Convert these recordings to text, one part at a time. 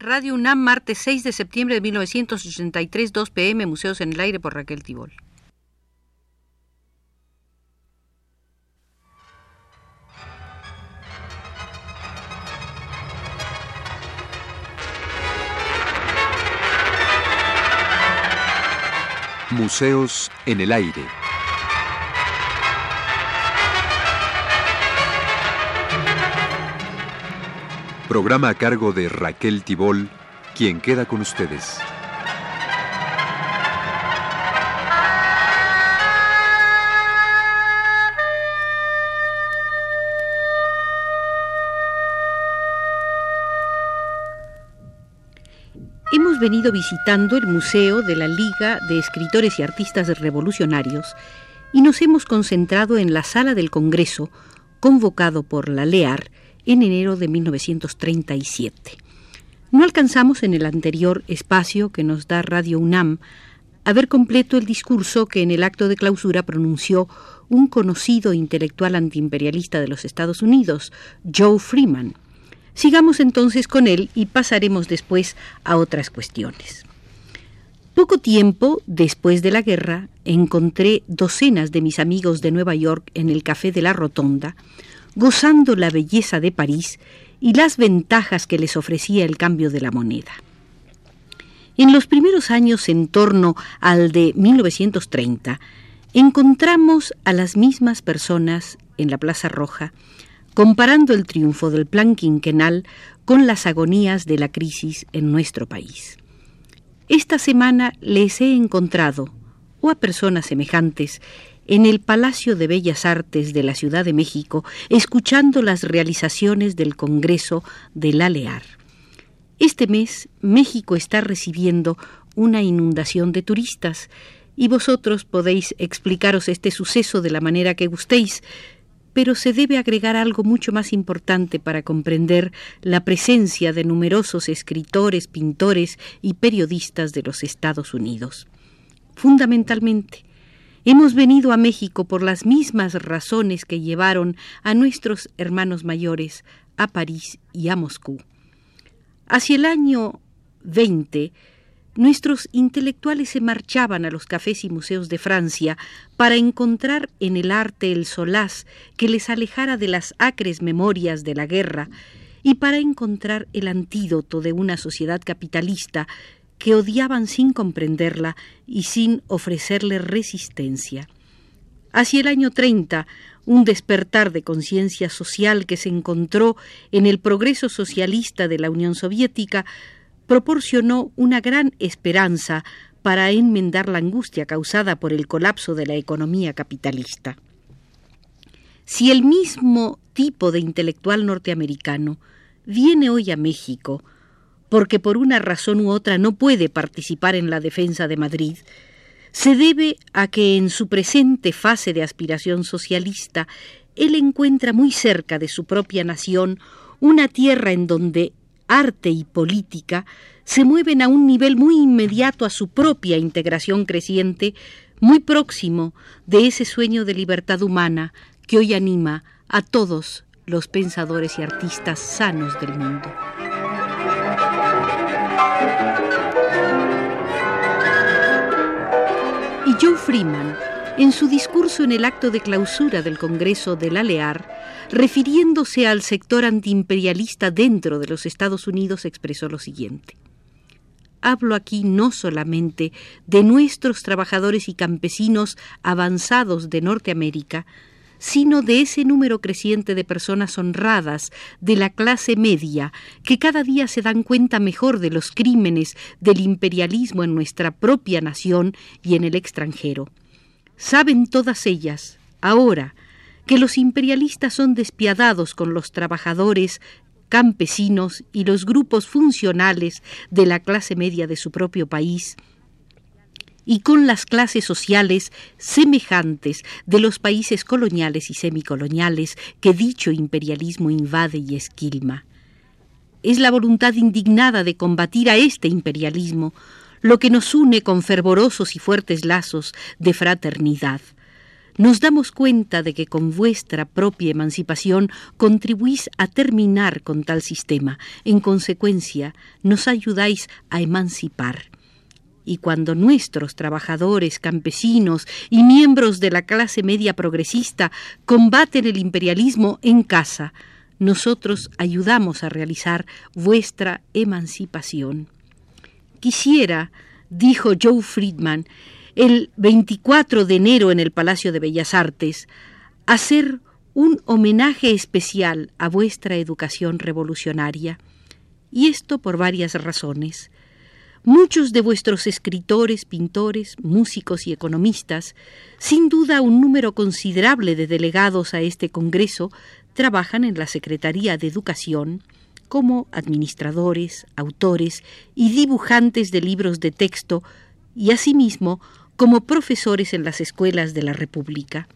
Radio UNAM, martes 6 de septiembre de 1983, 2 pm, Museos en el Aire por Raquel Tibol. Museos en el Aire. Programa a cargo de Raquel Tibol, quien queda con ustedes. Hemos venido visitando el Museo de la Liga de Escritores y Artistas Revolucionarios y nos hemos concentrado en la sala del Congreso, convocado por la LEAR, en enero de 1937. No alcanzamos en el anterior espacio que nos da Radio UNAM a ver completo el discurso que en el acto de clausura pronunció un conocido intelectual antiimperialista de los Estados Unidos, Joe Freeman. Sigamos entonces con él y pasaremos después a otras cuestiones. Poco tiempo después de la guerra encontré docenas de mis amigos de Nueva York en el Café de la Rotonda, gozando la belleza de París y las ventajas que les ofrecía el cambio de la moneda. En los primeros años en torno al de 1930, encontramos a las mismas personas en la Plaza Roja, comparando el triunfo del plan quinquenal con las agonías de la crisis en nuestro país. Esta semana les he encontrado, o a personas semejantes, en el Palacio de Bellas Artes de la Ciudad de México, escuchando las realizaciones del Congreso del Alear. Este mes México está recibiendo una inundación de turistas y vosotros podéis explicaros este suceso de la manera que gustéis, pero se debe agregar algo mucho más importante para comprender la presencia de numerosos escritores, pintores y periodistas de los Estados Unidos. Fundamentalmente, Hemos venido a México por las mismas razones que llevaron a nuestros hermanos mayores a París y a Moscú. Hacia el año 20, nuestros intelectuales se marchaban a los cafés y museos de Francia para encontrar en el arte el solaz que les alejara de las acres memorias de la guerra y para encontrar el antídoto de una sociedad capitalista que odiaban sin comprenderla y sin ofrecerle resistencia. Hacia el año 30, un despertar de conciencia social que se encontró en el progreso socialista de la Unión Soviética proporcionó una gran esperanza para enmendar la angustia causada por el colapso de la economía capitalista. Si el mismo tipo de intelectual norteamericano viene hoy a México porque por una razón u otra no puede participar en la defensa de Madrid, se debe a que en su presente fase de aspiración socialista él encuentra muy cerca de su propia nación una tierra en donde arte y política se mueven a un nivel muy inmediato a su propia integración creciente, muy próximo de ese sueño de libertad humana que hoy anima a todos los pensadores y artistas sanos del mundo. Y Joe Freeman, en su discurso en el acto de clausura del Congreso de la LEAR, refiriéndose al sector antiimperialista dentro de los Estados Unidos, expresó lo siguiente. Hablo aquí no solamente de nuestros trabajadores y campesinos avanzados de Norteamérica, sino de ese número creciente de personas honradas de la clase media que cada día se dan cuenta mejor de los crímenes del imperialismo en nuestra propia nación y en el extranjero. Saben todas ellas, ahora, que los imperialistas son despiadados con los trabajadores, campesinos y los grupos funcionales de la clase media de su propio país, y con las clases sociales semejantes de los países coloniales y semicoloniales que dicho imperialismo invade y esquilma. Es la voluntad indignada de combatir a este imperialismo lo que nos une con fervorosos y fuertes lazos de fraternidad. nos damos cuenta de que con vuestra propia emancipación contribuís a terminar con tal sistema. En consecuencia, nos ayudáis a emancipar. Y cuando nuestros trabajadores, campesinos y miembros de la clase media progresista combaten el imperialismo en casa, nosotros ayudamos a realizar vuestra emancipación. Quisiera, dijo Joe Friedman, el 24 de enero en el Palacio de Bellas Artes, hacer un homenaje especial a vuestra educación revolucionaria. Y esto por varias razones. Muchos de vuestros escritores, pintores, músicos y economistas, sin duda un número considerable de delegados a este Congreso, trabajan en la Secretaría de Educación como administradores, autores y dibujantes de libros de texto y asimismo como profesores en las escuelas de la República.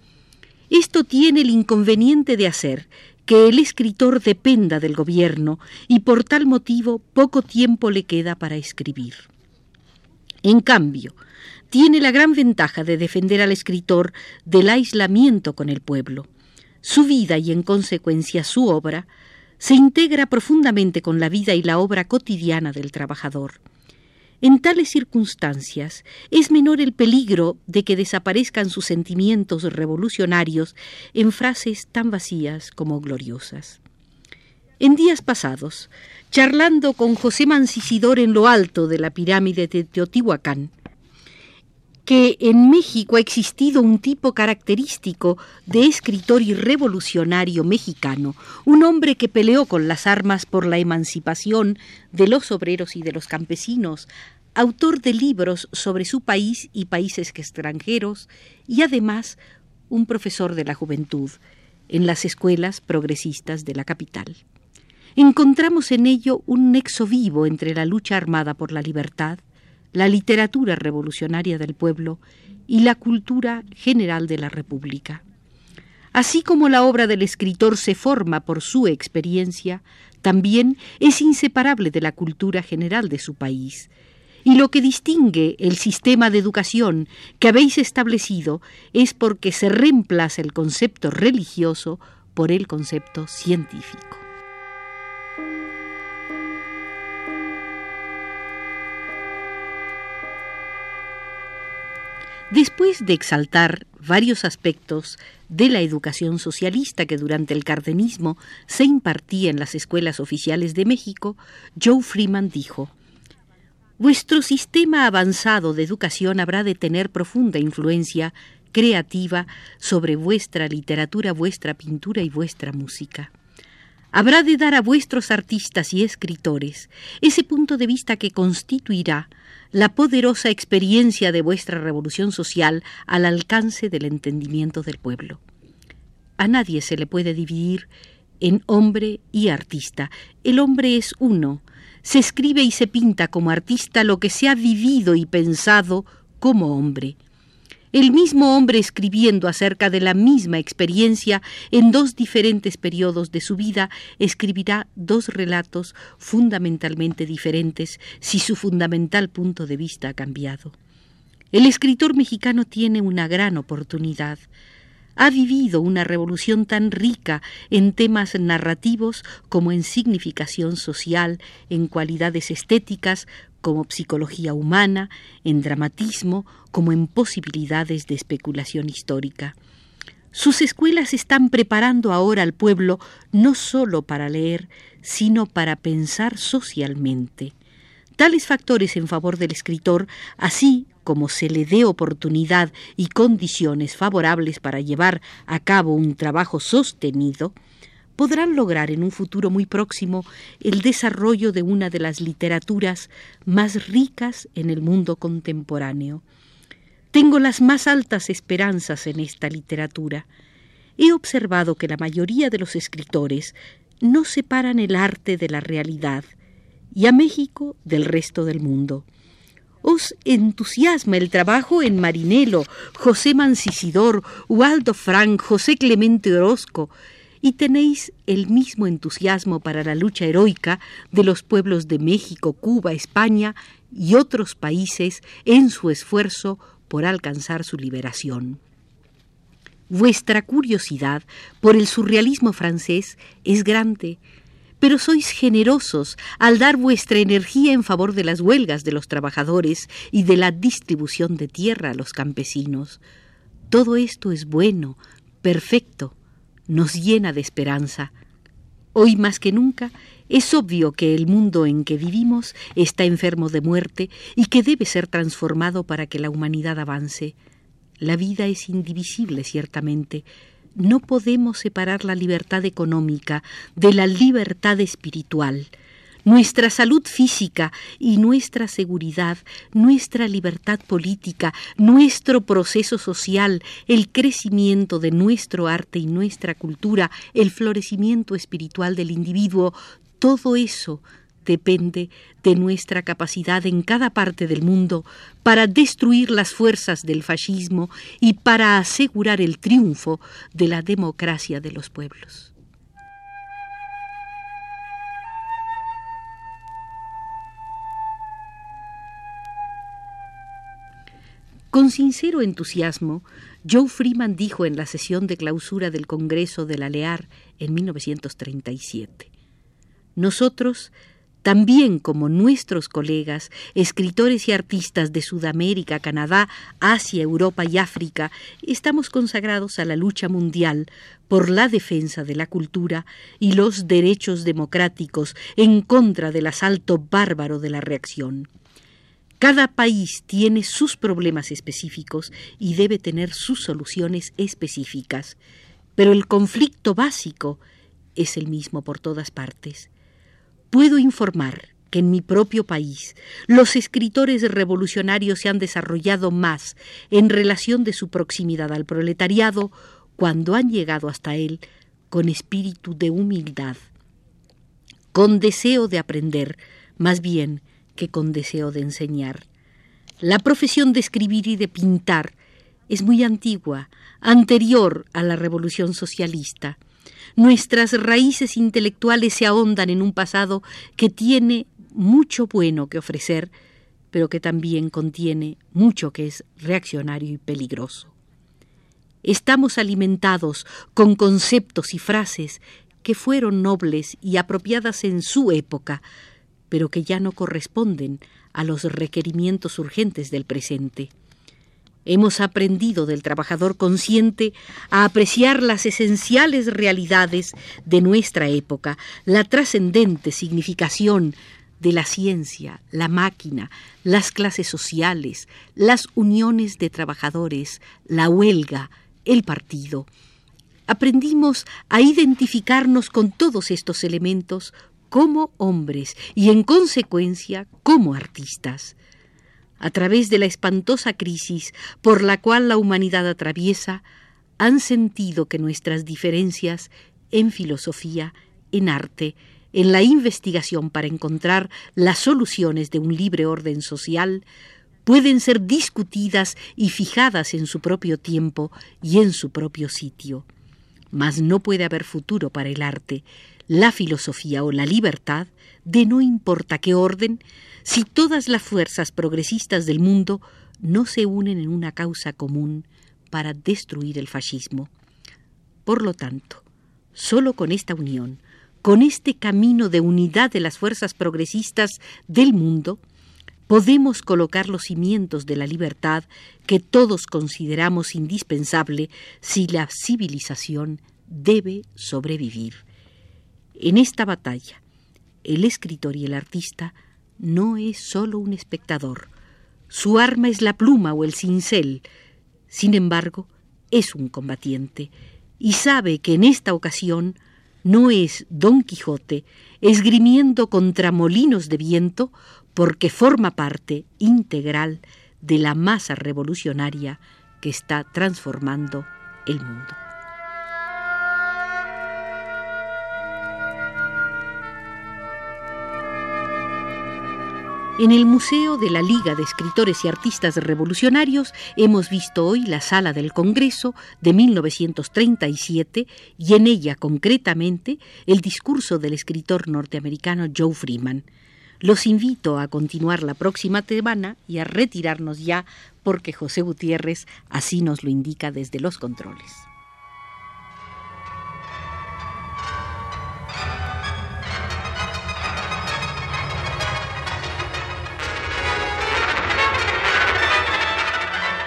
Esto tiene el inconveniente de hacer que el escritor dependa del gobierno y por tal motivo poco tiempo le queda para escribir. En cambio, tiene la gran ventaja de defender al escritor del aislamiento con el pueblo. Su vida y en consecuencia su obra se integra profundamente con la vida y la obra cotidiana del trabajador. En tales circunstancias es menor el peligro de que desaparezcan sus sentimientos revolucionarios en frases tan vacías como gloriosas. En días pasados, charlando con José Mancisidor en lo alto de la pirámide de Teotihuacán, que en México ha existido un tipo característico de escritor y revolucionario mexicano, un hombre que peleó con las armas por la emancipación de los obreros y de los campesinos, autor de libros sobre su país y países extranjeros, y además un profesor de la juventud en las escuelas progresistas de la capital. Encontramos en ello un nexo vivo entre la lucha armada por la libertad, la literatura revolucionaria del pueblo y la cultura general de la República. Así como la obra del escritor se forma por su experiencia, también es inseparable de la cultura general de su país. Y lo que distingue el sistema de educación que habéis establecido es porque se reemplaza el concepto religioso por el concepto científico. Después de exaltar varios aspectos de la educación socialista que durante el cardenismo se impartía en las escuelas oficiales de México, Joe Freeman dijo, Vuestro sistema avanzado de educación habrá de tener profunda influencia creativa sobre vuestra literatura, vuestra pintura y vuestra música. Habrá de dar a vuestros artistas y escritores ese punto de vista que constituirá la poderosa experiencia de vuestra revolución social al alcance del entendimiento del pueblo. A nadie se le puede dividir en hombre y artista. El hombre es uno. Se escribe y se pinta como artista lo que se ha vivido y pensado como hombre el mismo hombre escribiendo acerca de la misma experiencia en dos diferentes periodos de su vida, escribirá dos relatos fundamentalmente diferentes si su fundamental punto de vista ha cambiado. El escritor mexicano tiene una gran oportunidad. Ha vivido una revolución tan rica en temas narrativos como en significación social, en cualidades estéticas, como psicología humana, en dramatismo, como en posibilidades de especulación histórica. Sus escuelas están preparando ahora al pueblo no sólo para leer, sino para pensar socialmente. Tales factores en favor del escritor, así como se le dé oportunidad y condiciones favorables para llevar a cabo un trabajo sostenido, podrán lograr en un futuro muy próximo el desarrollo de una de las literaturas más ricas en el mundo contemporáneo. Tengo las más altas esperanzas en esta literatura. He observado que la mayoría de los escritores no separan el arte de la realidad y a México del resto del mundo. Os entusiasma el trabajo en Marinelo, José Mancisidor, Waldo Frank, José Clemente Orozco, y tenéis el mismo entusiasmo para la lucha heroica de los pueblos de México, Cuba, España y otros países en su esfuerzo por alcanzar su liberación. Vuestra curiosidad por el surrealismo francés es grande, pero sois generosos al dar vuestra energía en favor de las huelgas de los trabajadores y de la distribución de tierra a los campesinos. Todo esto es bueno, perfecto, nos llena de esperanza. Hoy más que nunca es obvio que el mundo en que vivimos está enfermo de muerte y que debe ser transformado para que la humanidad avance. La vida es indivisible, ciertamente. No podemos separar la libertad económica de la libertad espiritual. Nuestra salud física y nuestra seguridad, nuestra libertad política, nuestro proceso social, el crecimiento de nuestro arte y nuestra cultura, el florecimiento espiritual del individuo, todo eso depende de nuestra capacidad en cada parte del mundo para destruir las fuerzas del fascismo y para asegurar el triunfo de la democracia de los pueblos. Con sincero entusiasmo, Joe Freeman dijo en la sesión de clausura del Congreso de la LEAR en 1937, Nosotros también como nuestros colegas, escritores y artistas de Sudamérica, Canadá, Asia, Europa y África, estamos consagrados a la lucha mundial por la defensa de la cultura y los derechos democráticos en contra del asalto bárbaro de la reacción. Cada país tiene sus problemas específicos y debe tener sus soluciones específicas, pero el conflicto básico es el mismo por todas partes. Puedo informar que en mi propio país los escritores revolucionarios se han desarrollado más en relación de su proximidad al proletariado cuando han llegado hasta él con espíritu de humildad, con deseo de aprender, más bien que con deseo de enseñar. La profesión de escribir y de pintar es muy antigua, anterior a la revolución socialista. Nuestras raíces intelectuales se ahondan en un pasado que tiene mucho bueno que ofrecer, pero que también contiene mucho que es reaccionario y peligroso. Estamos alimentados con conceptos y frases que fueron nobles y apropiadas en su época, pero que ya no corresponden a los requerimientos urgentes del presente. Hemos aprendido del trabajador consciente a apreciar las esenciales realidades de nuestra época, la trascendente significación de la ciencia, la máquina, las clases sociales, las uniones de trabajadores, la huelga, el partido. Aprendimos a identificarnos con todos estos elementos como hombres y en consecuencia como artistas a través de la espantosa crisis por la cual la humanidad atraviesa, han sentido que nuestras diferencias en filosofía, en arte, en la investigación para encontrar las soluciones de un libre orden social, pueden ser discutidas y fijadas en su propio tiempo y en su propio sitio. Mas no puede haber futuro para el arte, la filosofía o la libertad, de no importa qué orden, si todas las fuerzas progresistas del mundo no se unen en una causa común para destruir el fascismo. Por lo tanto, solo con esta unión, con este camino de unidad de las fuerzas progresistas del mundo, podemos colocar los cimientos de la libertad que todos consideramos indispensable si la civilización debe sobrevivir. En esta batalla, el escritor y el artista no es solo un espectador. Su arma es la pluma o el cincel. Sin embargo, es un combatiente y sabe que en esta ocasión no es Don Quijote esgrimiendo contra molinos de viento porque forma parte integral de la masa revolucionaria que está transformando el mundo. En el Museo de la Liga de Escritores y Artistas Revolucionarios hemos visto hoy la Sala del Congreso de 1937 y en ella concretamente el discurso del escritor norteamericano Joe Freeman. Los invito a continuar la próxima semana y a retirarnos ya porque José Gutiérrez así nos lo indica desde los controles.